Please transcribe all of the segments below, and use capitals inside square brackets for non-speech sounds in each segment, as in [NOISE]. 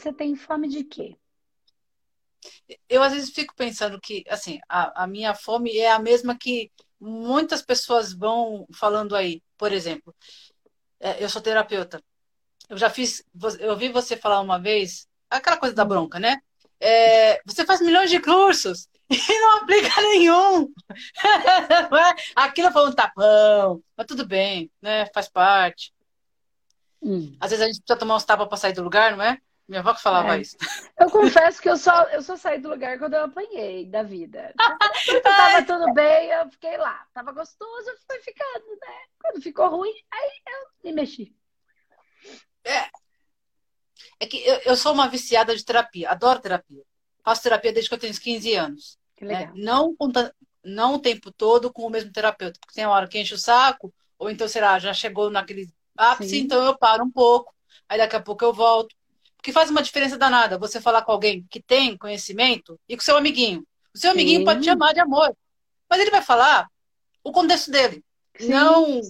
você tem fome de quê? Eu às vezes fico pensando que, assim, a, a minha fome é a mesma que muitas pessoas vão falando aí. Por exemplo, é, eu sou terapeuta. Eu já fiz, eu ouvi você falar uma vez, aquela coisa da bronca, né? É, você faz milhões de cursos [LAUGHS] e não aplica nenhum. [LAUGHS] É? Aquilo foi um tapão, mas tudo bem, né? Faz parte. Hum. Às vezes a gente precisa tomar uns tapas para sair do lugar, não é? Minha avó que falava é. isso. Eu confesso que eu só, eu só saí do lugar quando eu apanhei da vida. [LAUGHS] Quando tava tudo bem, eu fiquei lá. Tava gostoso, eu fui ficando, né? Quando ficou ruim, aí eu me mexi. É. É que eu, eu sou uma viciada de terapia, adoro terapia. Faço terapia desde que eu tenho 15 anos. Que né? legal. Né? Não, não o tempo todo com o mesmo terapeuta, porque tem uma hora que enche o saco, ou então, será, já chegou naquele ápice, Sim. então eu paro um pouco, aí daqui a pouco eu volto. Porque faz uma diferença danada você falar com alguém que tem conhecimento e com seu amiguinho. O seu amiguinho Sim. pode te amar de amor, mas ele vai falar o contexto dele. Sim. Não.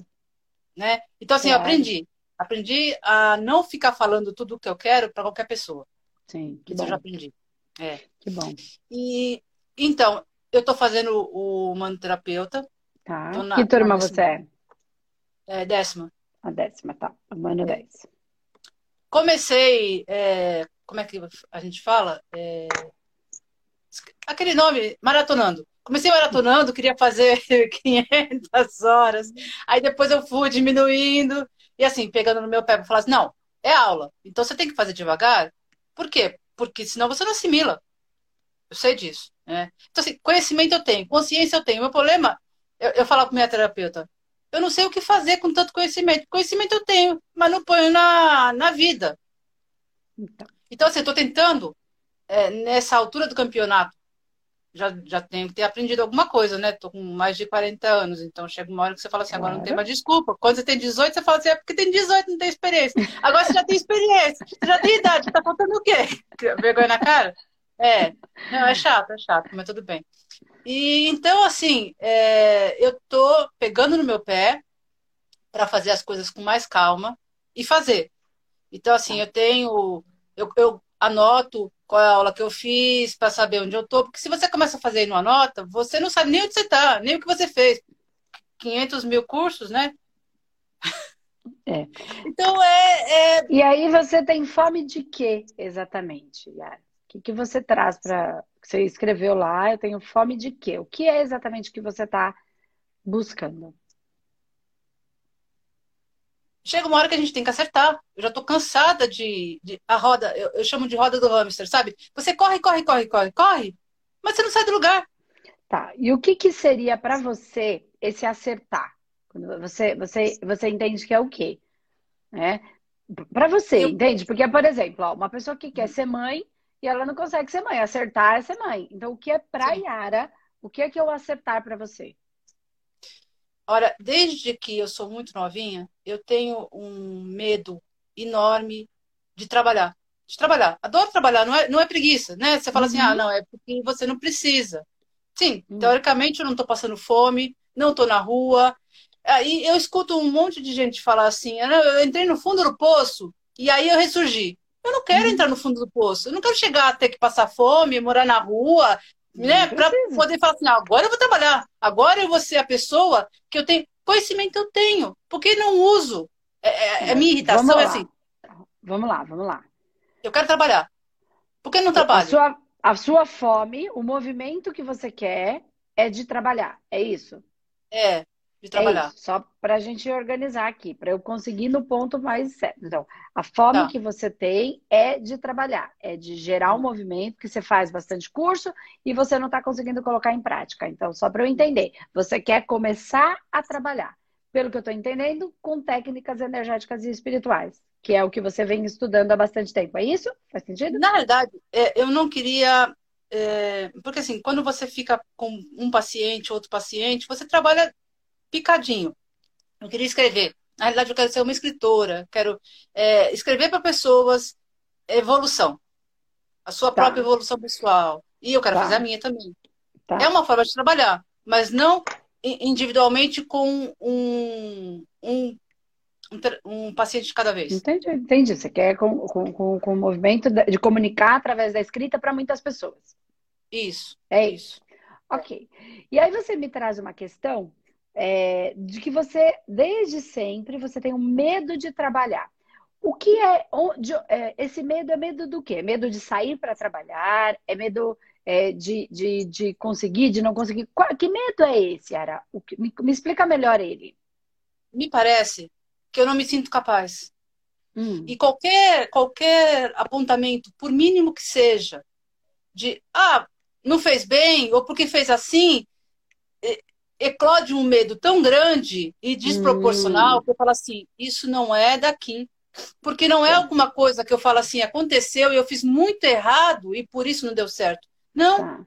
Né? Então, assim, é. eu aprendi. Aprendi a não ficar falando tudo o que eu quero para qualquer pessoa. Sim, que Isso bom. eu já aprendi. É. Que bom. E, então, eu estou fazendo o manoterapeuta. Tá. Na, que turma você é? É décima. A décima, tá. Mano 10. Comecei, é, como é que a gente fala? É, aquele nome, maratonando. Comecei maratonando, queria fazer [LAUGHS] 500 horas. Aí depois eu fui diminuindo. E assim, pegando no meu pé, falar assim, não, é aula. Então você tem que fazer devagar. Por quê? Porque senão você não assimila. Eu sei disso. Né? Então, assim, conhecimento eu tenho, consciência eu tenho. O meu problema, eu, eu com minha terapeuta, eu não sei o que fazer com tanto conhecimento. Conhecimento eu tenho, mas não ponho na, na vida. Então, então assim, estou tentando, é, nessa altura do campeonato, já, já tenho que ter aprendido alguma coisa, né? Estou com mais de 40 anos, então chega uma hora que você fala assim, agora não tem mais desculpa. Quando você tem 18, você fala assim, é porque tem 18, não tem experiência. Agora você já tem experiência, você já tem idade, tá faltando o quê? Vergonha na cara? É, não, é chato, é chato, mas tudo bem. E então, assim, é, eu tô pegando no meu pé para fazer as coisas com mais calma e fazer. Então, assim, eu tenho, eu, eu anoto qual é a aula que eu fiz para saber onde eu tô, porque se você começa a fazer e não anota, você não sabe nem onde você tá, nem o que você fez. 500 mil cursos, né? É. Então é, é, E aí você tem fome de quê, exatamente, Yara? O que, que você traz para você escreveu lá, eu tenho fome de quê? O que é exatamente que você está buscando? Chega uma hora que a gente tem que acertar. Eu já estou cansada de, de, a roda, eu, eu, chamo de roda do hamster, sabe? Você corre, corre, corre, corre, corre, mas você não sai do lugar. Tá. E o que, que seria para você esse acertar? Você, você, você entende que é o quê? Né? Para você, eu... entende? Porque, por exemplo, ó, uma pessoa que quer ser mãe, e ela não consegue ser mãe. Acertar é ser mãe. Então, o que é pra Sim. Yara? O que é que eu acertar para você? Olha, desde que eu sou muito novinha, eu tenho um medo enorme de trabalhar. De trabalhar. Adoro trabalhar, não é, não é preguiça, né? Você fala uhum. assim, ah, uhum. não, é porque você não precisa. Sim, uhum. teoricamente eu não estou passando fome, não estou na rua. Aí eu escuto um monte de gente falar assim, ah, eu entrei no fundo do poço e aí eu ressurgi. Eu não quero uhum. entrar no fundo do poço. Eu não quero chegar a ter que passar fome, morar na rua, né? Para poder falar assim, agora eu vou trabalhar. Agora eu vou ser a pessoa que eu tenho. Conhecimento eu tenho, porque não uso. É, é, é minha irritação é assim. Vamos lá, vamos lá. Eu quero trabalhar. Por que não trabalho? A sua, a sua fome, o movimento que você quer é de trabalhar. É isso? É de trabalhar. É isso, só para a gente organizar aqui, para eu conseguir no ponto mais certo. Então, a fome tá. que você tem é de trabalhar, é de gerar um hum. movimento que você faz bastante curso e você não está conseguindo colocar em prática. Então, só para eu entender, você quer começar a trabalhar, pelo que eu estou entendendo, com técnicas energéticas e espirituais, que é o que você vem estudando há bastante tempo. É isso? Faz sentido? Na verdade, é, eu não queria é, porque assim, quando você fica com um paciente, outro paciente, você trabalha picadinho. Eu queria escrever. Na realidade, eu quero ser uma escritora, quero é, escrever para pessoas evolução, a sua tá. própria evolução pessoal. E eu quero tá. fazer a minha também. Tá. É uma forma de trabalhar, mas não individualmente com um, um um, paciente de cada vez. Entendi, entendi. Você quer com, com, com, com o movimento de comunicar através da escrita para muitas pessoas. Isso. É isso. Ok. E aí você me traz uma questão é, de que você, desde sempre, você tem um medo de trabalhar. O que é, onde, é esse medo é medo do quê? Medo de sair para trabalhar? É medo é, de, de, de conseguir, de não conseguir? Qual, que medo é esse, Ara? O que, me, me, explica melhor ele. Me parece que eu não me sinto capaz. Hum. E qualquer, qualquer apontamento, por mínimo que seja, de ah, não fez bem, ou porque fez assim, eclode um medo tão grande e desproporcional hum. que eu falo assim, isso não é daqui. Porque não é alguma coisa que eu falo assim, aconteceu e eu fiz muito errado e por isso não deu certo. Não. Tá.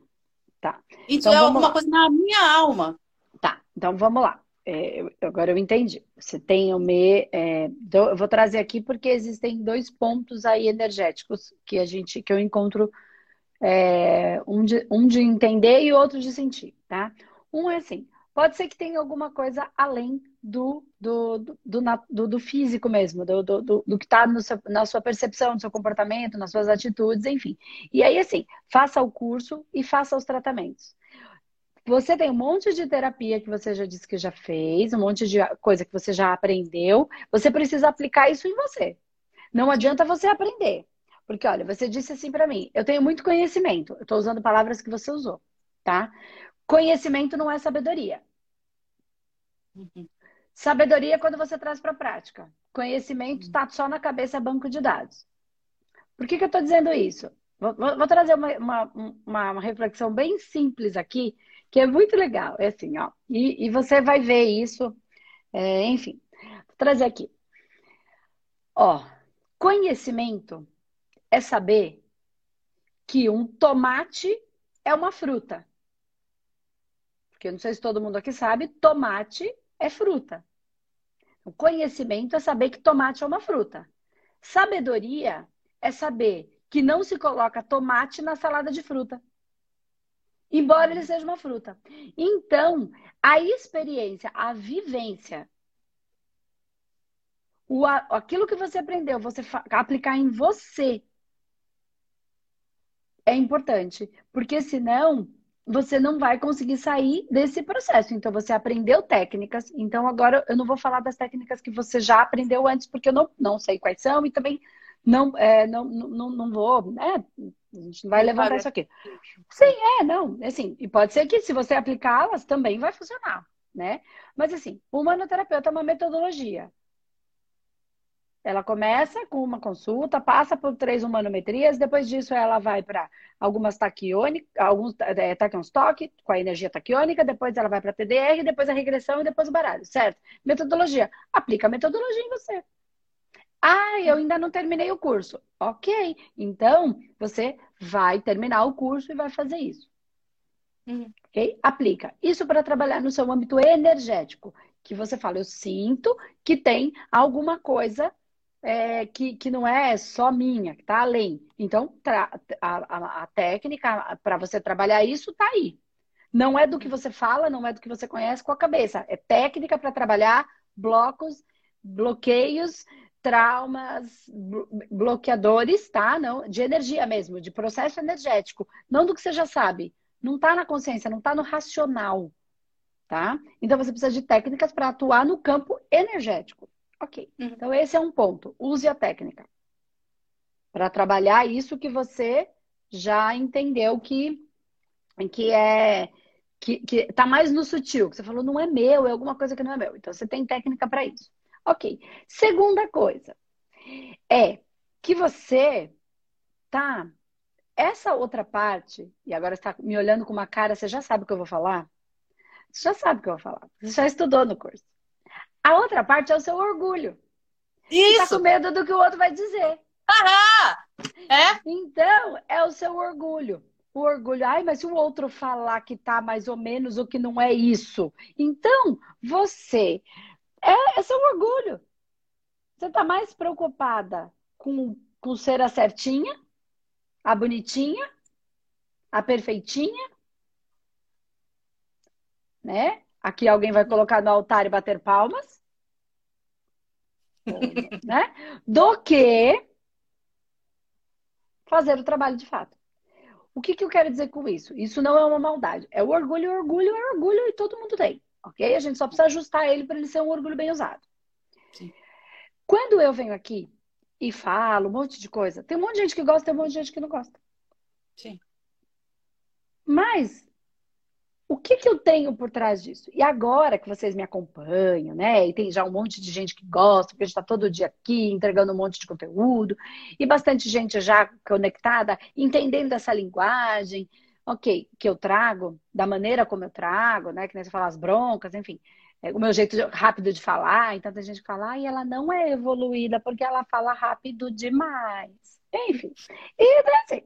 tá. Então, então é alguma lá. coisa na minha alma. Tá, então vamos lá. É, agora eu entendi. Você tem o me. É, eu vou trazer aqui porque existem dois pontos aí energéticos que a gente que eu encontro é, um, de, um de entender e outro de sentir, tá? Um é assim, Pode ser que tenha alguma coisa além do, do, do, do, do físico mesmo, do, do, do que está na sua percepção, no seu comportamento, nas suas atitudes, enfim. E aí, assim, faça o curso e faça os tratamentos. Você tem um monte de terapia que você já disse que já fez, um monte de coisa que você já aprendeu. Você precisa aplicar isso em você. Não adianta você aprender. Porque, olha, você disse assim para mim: eu tenho muito conhecimento. Eu estou usando palavras que você usou, tá? Conhecimento não é sabedoria. Uhum. Sabedoria é quando você traz para a prática. Conhecimento está só na cabeça, é banco de dados. Por que, que eu estou dizendo isso? Vou, vou trazer uma, uma, uma, uma, reflexão bem simples aqui, que é muito legal. É assim, ó. E, e você vai ver isso. É, enfim, vou trazer aqui. Ó, conhecimento é saber que um tomate é uma fruta porque não sei se todo mundo aqui sabe, tomate é fruta. O conhecimento é saber que tomate é uma fruta. Sabedoria é saber que não se coloca tomate na salada de fruta. Embora ele seja uma fruta. Então, a experiência, a vivência, o, aquilo que você aprendeu, você aplicar em você é importante. Porque senão você não vai conseguir sair desse processo. Então, você aprendeu técnicas. Então, agora eu não vou falar das técnicas que você já aprendeu antes, porque eu não, não sei quais são e também não, é, não, não, não vou, né? A gente não vai levantar isso aqui. Sim, é, não. Assim, e pode ser que se você aplicá-las também vai funcionar, né? Mas assim, o humanoterapeuta é uma metodologia. Ela começa com uma consulta, passa por três humanometrias, depois disso ela vai para algumas taquiônicas, alguns é, com a energia taquiônica, depois ela vai para TDR, depois a regressão e depois o baralho, certo? Metodologia. Aplica a metodologia em você. Ah, eu ainda não terminei o curso. Ok, então você vai terminar o curso e vai fazer isso. Uhum. Ok? Aplica. Isso para trabalhar no seu âmbito energético. Que você fala, eu sinto que tem alguma coisa é, que, que não é só minha, que está além. Então, a, a, a técnica para você trabalhar isso está aí. Não é do que você fala, não é do que você conhece com a cabeça. É técnica para trabalhar blocos, bloqueios, traumas, bloqueadores, tá? Não, de energia mesmo, de processo energético. Não do que você já sabe. Não está na consciência, não está no racional, tá? Então você precisa de técnicas para atuar no campo energético. Ok. Uhum. Então, esse é um ponto. Use a técnica para trabalhar isso que você já entendeu que, que é que, que tá mais no sutil, que você falou não é meu, é alguma coisa que não é meu. Então você tem técnica para isso. Ok. Segunda coisa é que você tá essa outra parte, e agora está me olhando com uma cara, você já sabe o que eu vou falar? Você já sabe o que eu vou falar. Você já estudou no curso. A outra parte é o seu orgulho. Isso. Você tá com medo do que o outro vai dizer. Ahá! É? Então, é o seu orgulho. O orgulho, ai, mas se o outro falar que tá mais ou menos o que não é isso. Então, você é, é seu orgulho. Você tá mais preocupada com, com ser a certinha, a bonitinha, a perfeitinha, né? Aqui alguém vai colocar no altar e bater palmas. né? Do que fazer o trabalho de fato. O que, que eu quero dizer com isso? Isso não é uma maldade. É o orgulho, o orgulho é orgulho e todo mundo tem, ok? A gente só precisa ajustar ele para ele ser um orgulho bem usado. Sim. Quando eu venho aqui e falo um monte de coisa, tem um monte de gente que gosta, tem um monte de gente que não gosta. Sim. Mas o que, que eu tenho por trás disso? E agora que vocês me acompanham, né? E tem já um monte de gente que gosta, porque a gente está todo dia aqui entregando um monte de conteúdo, e bastante gente já conectada, entendendo essa linguagem, ok, que eu trago, da maneira como eu trago, né? Que nem você fala as broncas, enfim. É o meu jeito rápido de falar, então tem gente que fala, e ela não é evoluída porque ela fala rápido demais. Enfim. E assim,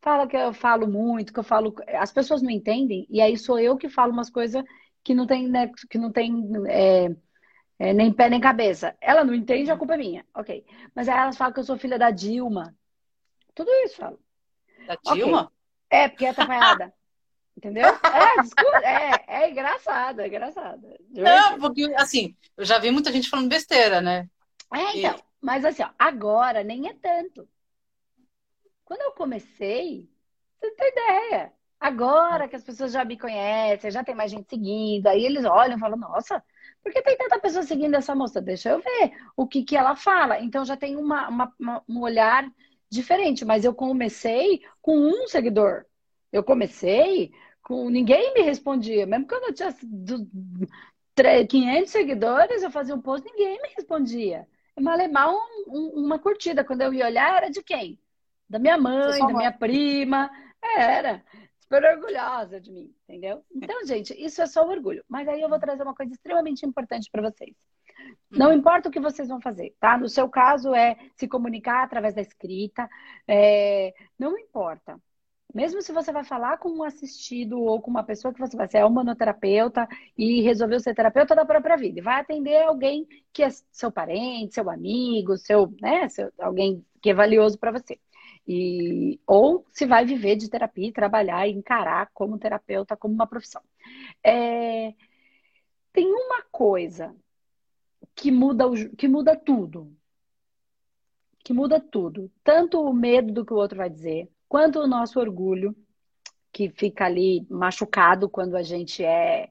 fala que eu falo muito, que eu falo. As pessoas não entendem, e aí sou eu que falo umas coisas que não tem, né, que não tem é, é, nem pé nem cabeça. Ela não entende, a culpa é minha. Ok. Mas aí elas falam que eu sou filha da Dilma. Tudo isso falo. Da Dilma? Okay. É, porque é atrapalhada. Entendeu? É, desculpa, é, é engraçado, é engraçado. Não, porque assim, eu já vi muita gente falando besteira, né? É, então. E... Mas assim, ó, agora nem é tanto. Quando eu comecei, você tem ideia. Agora que as pessoas já me conhecem, já tem mais gente seguindo, aí eles olham e falam, nossa, por que tem tanta pessoa seguindo essa moça? Deixa eu ver o que, que ela fala. Então já tem uma, uma, uma, um olhar diferente. Mas eu comecei com um seguidor. Eu comecei com. Ninguém me respondia. Mesmo quando eu tinha 500 seguidores, eu fazia um post, ninguém me respondia. Malemar um, um, uma curtida. Quando eu ia olhar, era de quem? Da minha mãe, da minha prima. É, era. Super orgulhosa de mim, entendeu? Então, gente, isso é só orgulho. Mas aí eu vou trazer uma coisa extremamente importante para vocês. Não hum. importa o que vocês vão fazer, tá? No seu caso é se comunicar através da escrita. É... Não importa. Mesmo se você vai falar com um assistido ou com uma pessoa que você vai ser é humanoterapeuta e resolveu ser terapeuta da própria vida, vai atender alguém que é seu parente, seu amigo, seu, né, seu, alguém que é valioso para você. E, ou se vai viver de terapia trabalhar e encarar como terapeuta como uma profissão. É, tem uma coisa que muda, o, que muda tudo. Que muda tudo. Tanto o medo do que o outro vai dizer, quanto o nosso orgulho, que fica ali machucado quando a gente é.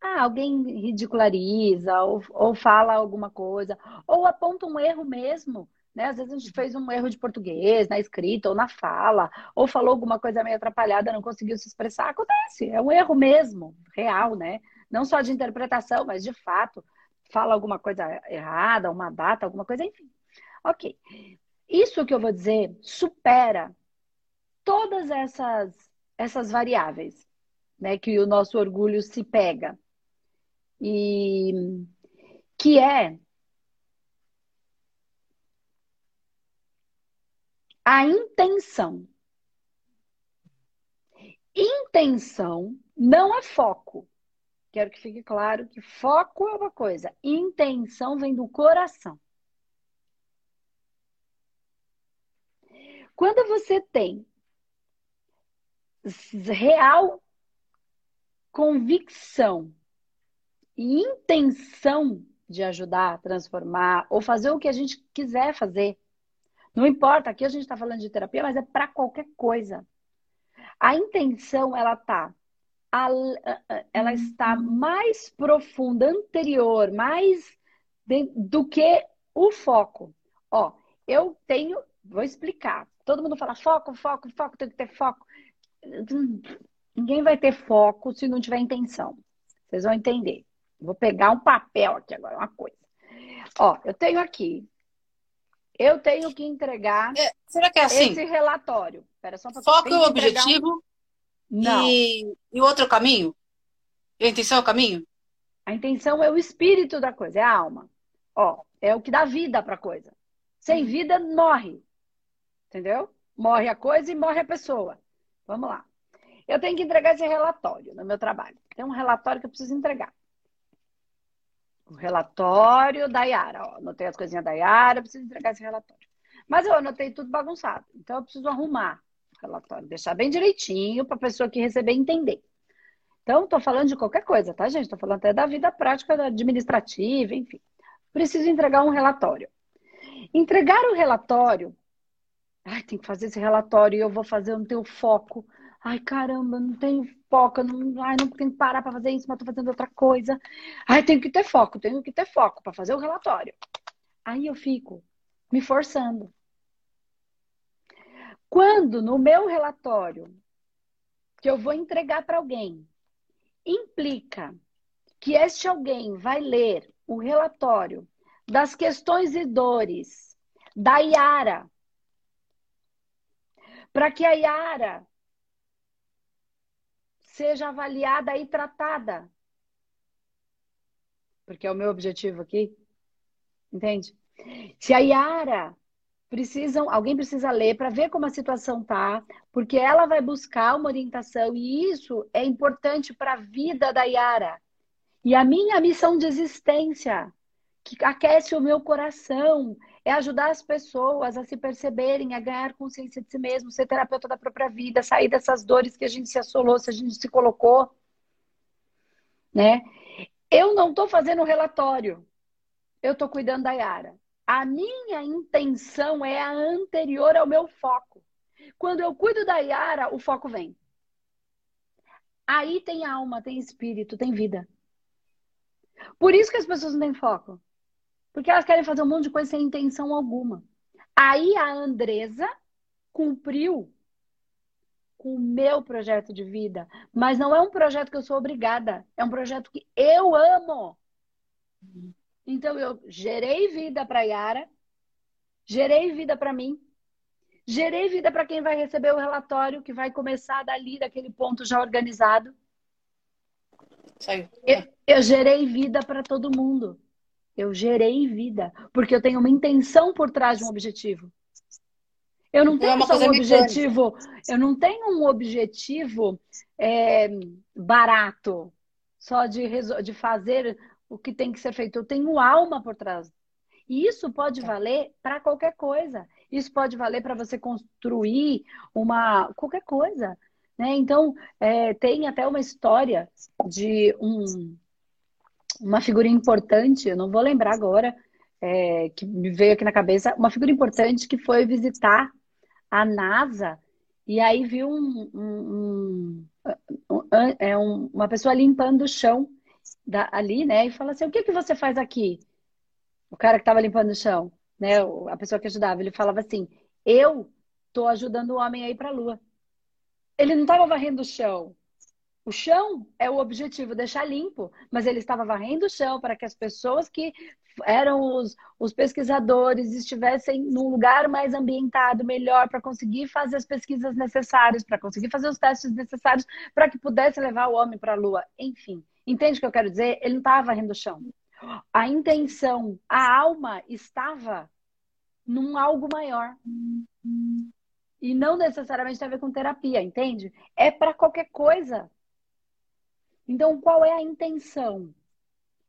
Ah, alguém ridiculariza ou, ou fala alguma coisa, ou aponta um erro mesmo. Né? Às vezes a gente fez um erro de português na escrita ou na fala, ou falou alguma coisa meio atrapalhada, não conseguiu se expressar. Acontece, é um erro mesmo, real, né? Não só de interpretação, mas de fato. Fala alguma coisa errada, uma data, alguma coisa, enfim. Ok. Isso que eu vou dizer supera todas essas, essas variáveis, né, que o nosso orgulho se pega. E que é a intenção. Intenção não é foco. Quero que fique claro que foco é uma coisa, intenção vem do coração. Quando você tem real convicção e intenção de ajudar, transformar ou fazer o que a gente quiser fazer. Não importa, aqui a gente está falando de terapia, mas é para qualquer coisa. A intenção, ela tá, ela está mais profunda, anterior, mais do que o foco. Ó, eu tenho, vou explicar. Todo mundo fala foco, foco, foco, tem que ter foco. Ninguém vai ter foco se não tiver intenção. Vocês vão entender. Vou pegar um papel aqui agora, uma coisa. Ó, eu tenho aqui. Eu tenho que entregar. É, será que é assim? Esse relatório. Espera só Foco e o objetivo. Um... Não. E, e o outro caminho? E a intenção é o caminho? A intenção é o espírito da coisa, é a alma. Ó, é o que dá vida para a coisa. Sem uhum. vida, morre. Entendeu? Morre a coisa e morre a pessoa. Vamos lá. Eu tenho que entregar esse relatório no meu trabalho. Tem um relatório que eu preciso entregar. O relatório da Yara. Ó, anotei as coisinhas da Yara, eu preciso entregar esse relatório. Mas eu anotei tudo bagunçado. Então eu preciso arrumar o relatório, deixar bem direitinho para a pessoa que receber entender. Então, estou falando de qualquer coisa, tá, gente? Estou falando até da vida prática administrativa, enfim. preciso entregar um relatório. Entregar o relatório, ai, tem que fazer esse relatório eu vou fazer, eu não tenho foco. Ai, caramba, não tenho foco, não, ai, não tenho que parar para fazer isso, mas tô fazendo outra coisa. Ai, tenho que ter foco, tenho que ter foco para fazer o relatório. Aí eu fico me forçando. Quando no meu relatório que eu vou entregar para alguém implica que este alguém vai ler o relatório das questões e dores da Yara, para que a Yara seja avaliada e tratada. Porque é o meu objetivo aqui. Entende? Se a Yara precisam, alguém precisa ler para ver como a situação tá, porque ela vai buscar uma orientação e isso é importante para a vida da Yara. E a minha missão de existência, que aquece o meu coração, é ajudar as pessoas a se perceberem, a ganhar consciência de si mesmo, ser terapeuta da própria vida, sair dessas dores que a gente se assolou, se a gente se colocou, né? Eu não estou fazendo relatório, eu estou cuidando da Yara. A minha intenção é a anterior ao meu foco. Quando eu cuido da Yara, o foco vem. Aí tem alma, tem espírito, tem vida. Por isso que as pessoas não têm foco. Porque elas querem fazer um monte de coisa sem intenção alguma. Aí a Andresa cumpriu com o meu projeto de vida. Mas não é um projeto que eu sou obrigada. É um projeto que eu amo. Então eu gerei vida para Yara, gerei vida para mim, gerei vida para quem vai receber o relatório que vai começar dali daquele ponto já organizado. Saiu. Eu, eu gerei vida para todo mundo. Eu gerei vida porque eu tenho uma intenção por trás de um objetivo. Eu não tenho é só um objetivo, eu não tenho um objetivo é, barato, só de, de fazer o que tem que ser feito. Eu tenho alma por trás. E isso pode valer para qualquer coisa. Isso pode valer para você construir uma qualquer coisa. Né? Então, é, tem até uma história de um, uma figura importante, eu não vou lembrar agora, é, que me veio aqui na cabeça, uma figura importante que foi visitar a NASA e aí viu um, um, um, um é uma pessoa limpando o chão da, ali, né? E fala assim: o que, que você faz aqui? O cara que estava limpando o chão, né? A pessoa que ajudava, ele falava assim: eu tô ajudando o homem a ir para a lua. Ele não estava varrendo o chão. O chão é o objetivo, deixar limpo, mas ele estava varrendo o chão para que as pessoas que eram os, os pesquisadores estivessem num lugar mais ambientado, melhor, para conseguir fazer as pesquisas necessárias, para conseguir fazer os testes necessários, para que pudesse levar o homem para a Lua. Enfim, Entende o que eu quero dizer? Ele não estava varrendo o chão. A intenção, a alma estava num algo maior. E não necessariamente tem a ver com terapia, entende? É para qualquer coisa. Então, qual é a intenção?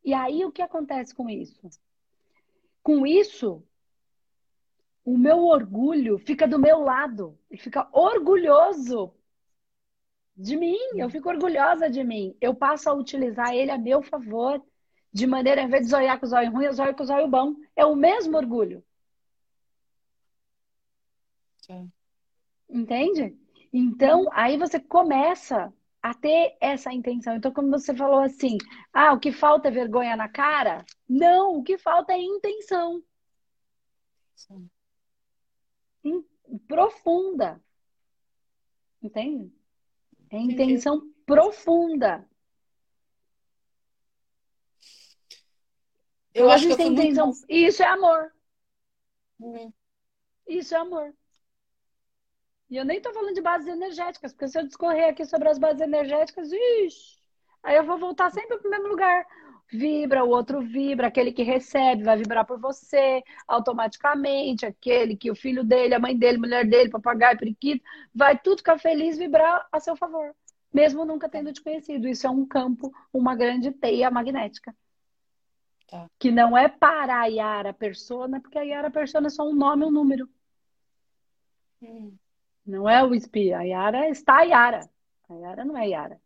E aí, o que acontece com isso? Com isso, o meu orgulho fica do meu lado. Ele fica orgulhoso de mim, eu fico orgulhosa de mim. Eu passo a utilizar ele a meu favor, de maneira, em vez de zoiar com o zóio ruim, eu zoio com o zóio bom. É o mesmo orgulho. Sim. Entende? Então, aí você começa a ter essa intenção. Então, como você falou assim, ah, o que falta é vergonha na cara? Não, o que falta é intenção. Sim. Profunda. Entende? É intenção Entendi. profunda. Eu acho que eu intenção. Muito... Isso é amor. Uhum. Isso é amor. E eu nem estou falando de bases energéticas, porque se eu discorrer aqui sobre as bases energéticas, ixi, aí eu vou voltar sempre para o mesmo lugar vibra, o outro vibra, aquele que recebe vai vibrar por você automaticamente, aquele que o filho dele, a mãe dele, a mulher dele, papagaio, periquito, vai tudo ficar feliz vibrar a seu favor, mesmo nunca tendo te conhecido. Isso é um campo, uma grande teia magnética. Tá. Que não é para a Yara Persona, porque a Yara Persona é só um nome, um número. Hum. Não é o espia. A Yara está a Yara. A Yara não é Yara.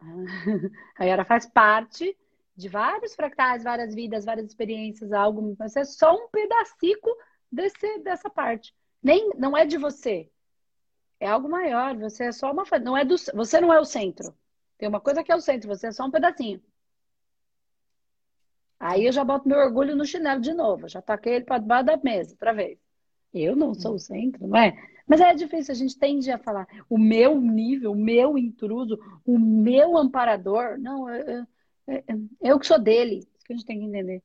[LAUGHS] A Yara faz parte de vários fractais, várias vidas, várias experiências, algo. Você é só um pedacico desse, dessa parte. Nem, não é de você. É algo maior. Você é só uma. Não é do, você não é o centro. Tem uma coisa que é o centro, você é só um pedacinho. Aí eu já boto meu orgulho no chinelo de novo. Já taquei ele para debaixo da mesa, outra vez. Eu não sou o centro, não é? Mas é difícil, a gente tende a falar o meu nível, o meu intruso, o meu amparador. Não, eu, eu, eu que sou dele. Isso que a gente tem que entender.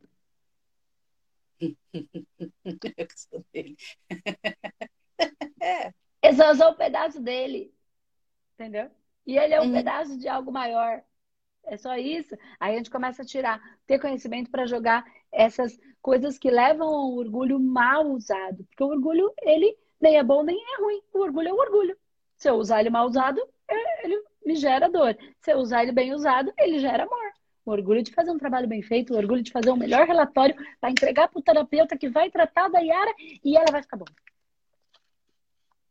[LAUGHS] eu que sou dele. Eu [LAUGHS] só sou um pedaço dele. Entendeu? E ele é um uhum. pedaço de algo maior. É só isso. Aí a gente começa a tirar, ter conhecimento para jogar essas coisas que levam ao orgulho mal usado. Porque o orgulho, ele nem é bom nem é ruim. O orgulho é o orgulho. Se eu usar ele mal usado, é, ele me gera dor. Se eu usar ele bem usado, ele gera amor. O orgulho de fazer um trabalho bem feito, o orgulho de fazer um melhor relatório para entregar para o terapeuta que vai tratar da Yara e ela vai ficar bom.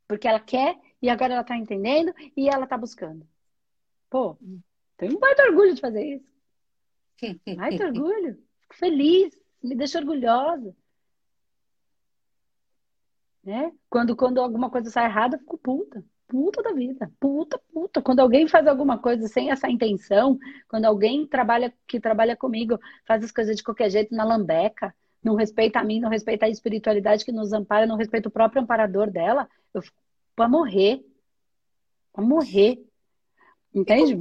Porque ela quer e agora ela está entendendo e ela está buscando. Pô, tenho um baita orgulho de fazer isso. [LAUGHS] Baita orgulho. Fico feliz, me deixa orgulhosa. Né? Quando, quando alguma coisa sai errada, eu fico puta. Puta da vida. Puta, puta. Quando alguém faz alguma coisa sem essa intenção, quando alguém trabalha que trabalha comigo faz as coisas de qualquer jeito na lambeca, não respeita a mim, não respeita a espiritualidade que nos ampara, não respeita o próprio amparador dela, eu fico pra morrer. Pra morrer. Entende?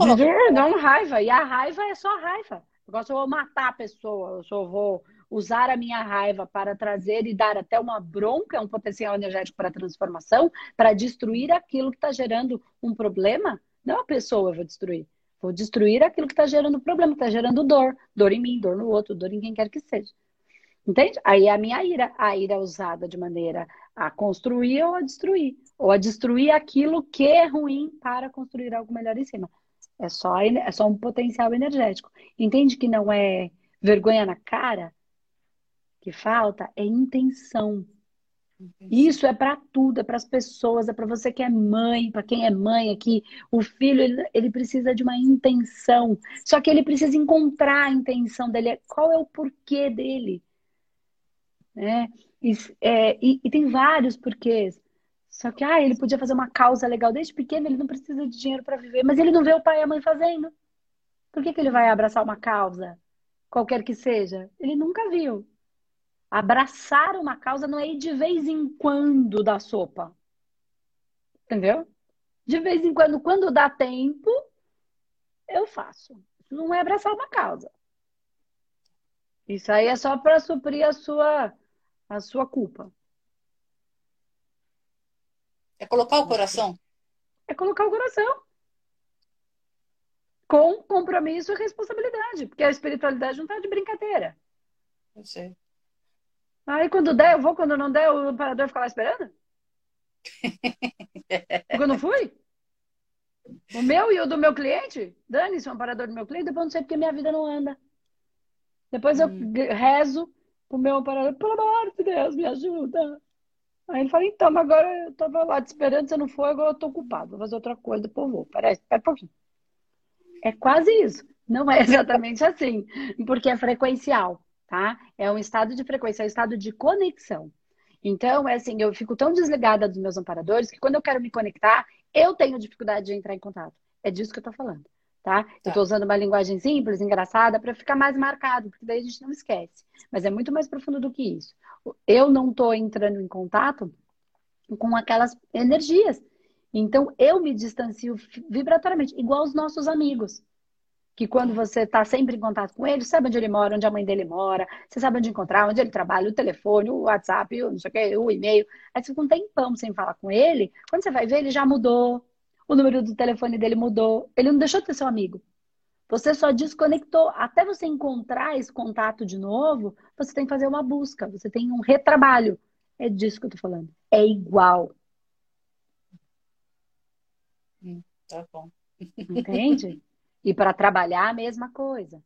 Dá uma raiva. E a raiva é só raiva. Agora, se eu vou matar a pessoa, se eu vou usar a minha raiva para trazer e dar até uma bronca, um potencial energético para transformação, para destruir aquilo que está gerando um problema, não a pessoa eu vou destruir. Vou destruir aquilo que está gerando problema, está gerando dor. Dor em mim, dor no outro, dor em quem quer que seja. Entende? Aí é a minha ira. A ira é usada de maneira a construir ou a destruir. Ou a destruir aquilo que é ruim para construir algo melhor em cima. É só, é só um potencial energético. Entende que não é vergonha na cara que falta? É intenção. Isso é para tudo, é para as pessoas, é para você que é mãe, para quem é mãe aqui. O filho, ele, ele, precisa de uma intenção. Só que ele precisa encontrar a intenção dele. Qual é o porquê dele? Né? E, é, e, e, tem vários porquês. Só que, ah, ele podia fazer uma causa legal desde pequeno, ele não precisa de dinheiro para viver, mas ele não vê o pai e a mãe fazendo. Por que, que ele vai abraçar uma causa, qualquer que seja? Ele nunca viu. Abraçar uma causa não é ir de vez em quando da sopa. Entendeu? De vez em quando, quando dá tempo, eu faço. Não é abraçar uma causa. Isso aí é só para suprir a sua a sua culpa. É colocar o coração? É colocar o coração. Com compromisso e responsabilidade. Porque a espiritualidade não está de brincadeira. Eu sei. Aí quando der, eu vou. Quando não der, o operador fica lá esperando? [LAUGHS] Porque eu não fui? O meu e o do meu cliente? Dane-se, o amparador do meu cliente, depois eu não sei porque minha vida não anda. Depois eu hum. rezo o meu amparador, pelo amor de Deus, me ajuda. Aí ele fala, então, mas agora eu tava lá te esperando, você não foi, agora eu tô ocupado, vou fazer outra coisa, depois vou. Espera um pouquinho. É quase isso. Não é [LAUGHS] exatamente assim, porque é frequencial, tá? É um estado de frequência, é um estado de conexão. Então, é assim, eu fico tão desligada dos meus amparadores que quando eu quero me conectar, eu tenho dificuldade de entrar em contato. É disso que eu tô falando tá? tá. Eu estou usando uma linguagem simples, engraçada, para ficar mais marcado, porque daí a gente não esquece. Mas é muito mais profundo do que isso. Eu não estou entrando em contato com aquelas energias. Então, eu me distancio vibratoriamente, igual os nossos amigos. Que quando você está sempre em contato com ele, sabe onde ele mora, onde a mãe dele mora, você sabe onde encontrar, onde ele trabalha, o telefone, o WhatsApp, o, não sei o, que, o e-mail. Aí você fica um tempão sem falar com ele, quando você vai ver, ele já mudou, o número do telefone dele mudou. Ele não deixou de ser seu amigo. Você só desconectou. Até você encontrar esse contato de novo, você tem que fazer uma busca, você tem um retrabalho. É disso que eu tô falando. É igual. Hum, tá bom. Entende? [LAUGHS] E para trabalhar a mesma coisa.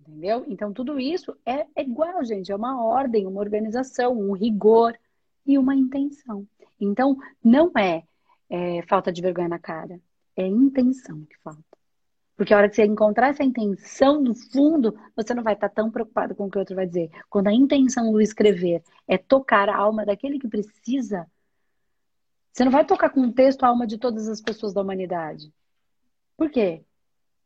Entendeu? Então, tudo isso é, é igual, gente. É uma ordem, uma organização, um rigor e uma intenção. Então, não é é, falta de vergonha na cara. É intenção que falta. Porque a hora que você encontrar essa intenção no fundo, você não vai estar tão preocupado com o que o outro vai dizer. Quando a intenção do escrever é tocar a alma daquele que precisa, você não vai tocar com o texto a alma de todas as pessoas da humanidade. Por quê?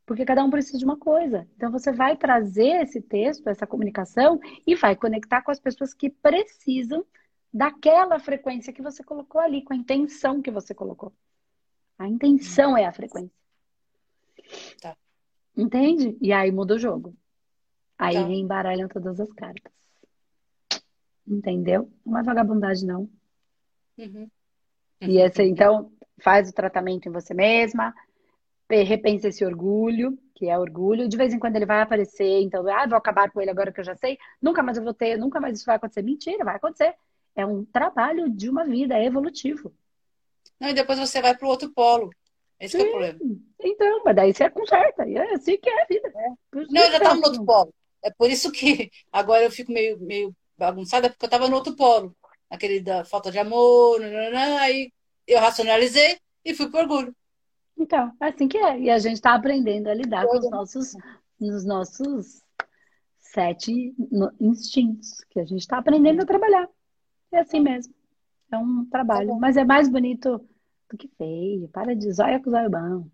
Porque cada um precisa de uma coisa. Então você vai trazer esse texto, essa comunicação e vai conectar com as pessoas que precisam daquela frequência que você colocou ali, com a intenção que você colocou. A intenção é a frequência. Tá. Entende? E aí muda o jogo. Aí tá. embaralham todas as cartas. Entendeu? Não é vagabundagem, não. Uhum. E essa, então, faz o tratamento em você mesma, repensa esse orgulho, que é orgulho. De vez em quando ele vai aparecer, então, ah, vou acabar com ele agora que eu já sei, nunca mais eu vou ter, nunca mais isso vai acontecer. Mentira, vai acontecer. É um trabalho de uma vida, é evolutivo. Não, e depois você vai para o outro polo. Esse é o problema. Então, mas daí você conserta. E é assim que é a vida. É. Não, eu já estava no outro polo. É por isso que [LAUGHS] agora eu fico meio, meio bagunçada, porque eu estava no outro polo. Aquele da falta de amor, aí eu racionalizei e fui por orgulho. Então, é assim que é. E a gente está aprendendo a lidar com os nossos, os nossos sete instintos, que a gente está aprendendo a trabalhar. É assim mesmo. É um trabalho. Tá Mas é mais bonito do que feio. Para de zóia com zóio bom.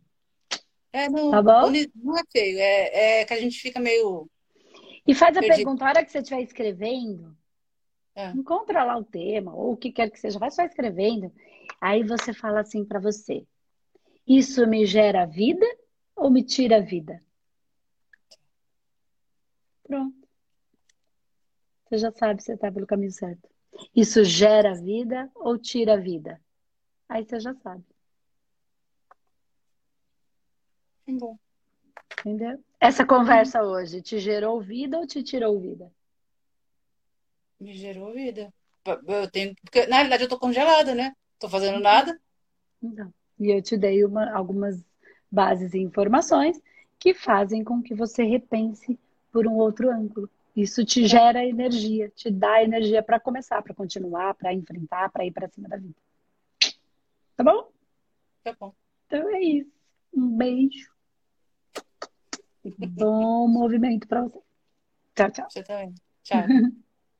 É, não, tá bom? não é feio. É, é que a gente fica meio. E faz a perdido. pergunta, a hora que você estiver escrevendo, é. encontra lá o tema, ou o que quer que seja, vai só escrevendo. Aí você fala assim para você: Isso me gera vida ou me tira a vida? Pronto. Você já sabe se você está pelo caminho certo. Isso gera vida ou tira vida? Aí você já sabe. Bom. Entendeu? Essa conversa hoje te gerou vida ou te tirou vida? Me gerou vida. Eu tenho, porque, na realidade eu tô congelada, né? Tô fazendo nada. Então, e eu te dei uma, algumas bases e informações que fazem com que você repense por um outro ângulo. Isso te é. gera energia, te dá energia para começar, para continuar, para enfrentar, para ir para cima da vida. Tá bom? Tá bom. Então é isso. Um beijo. Bom [LAUGHS] movimento para você. Tchau, tchau. Você também. Tchau. [LAUGHS]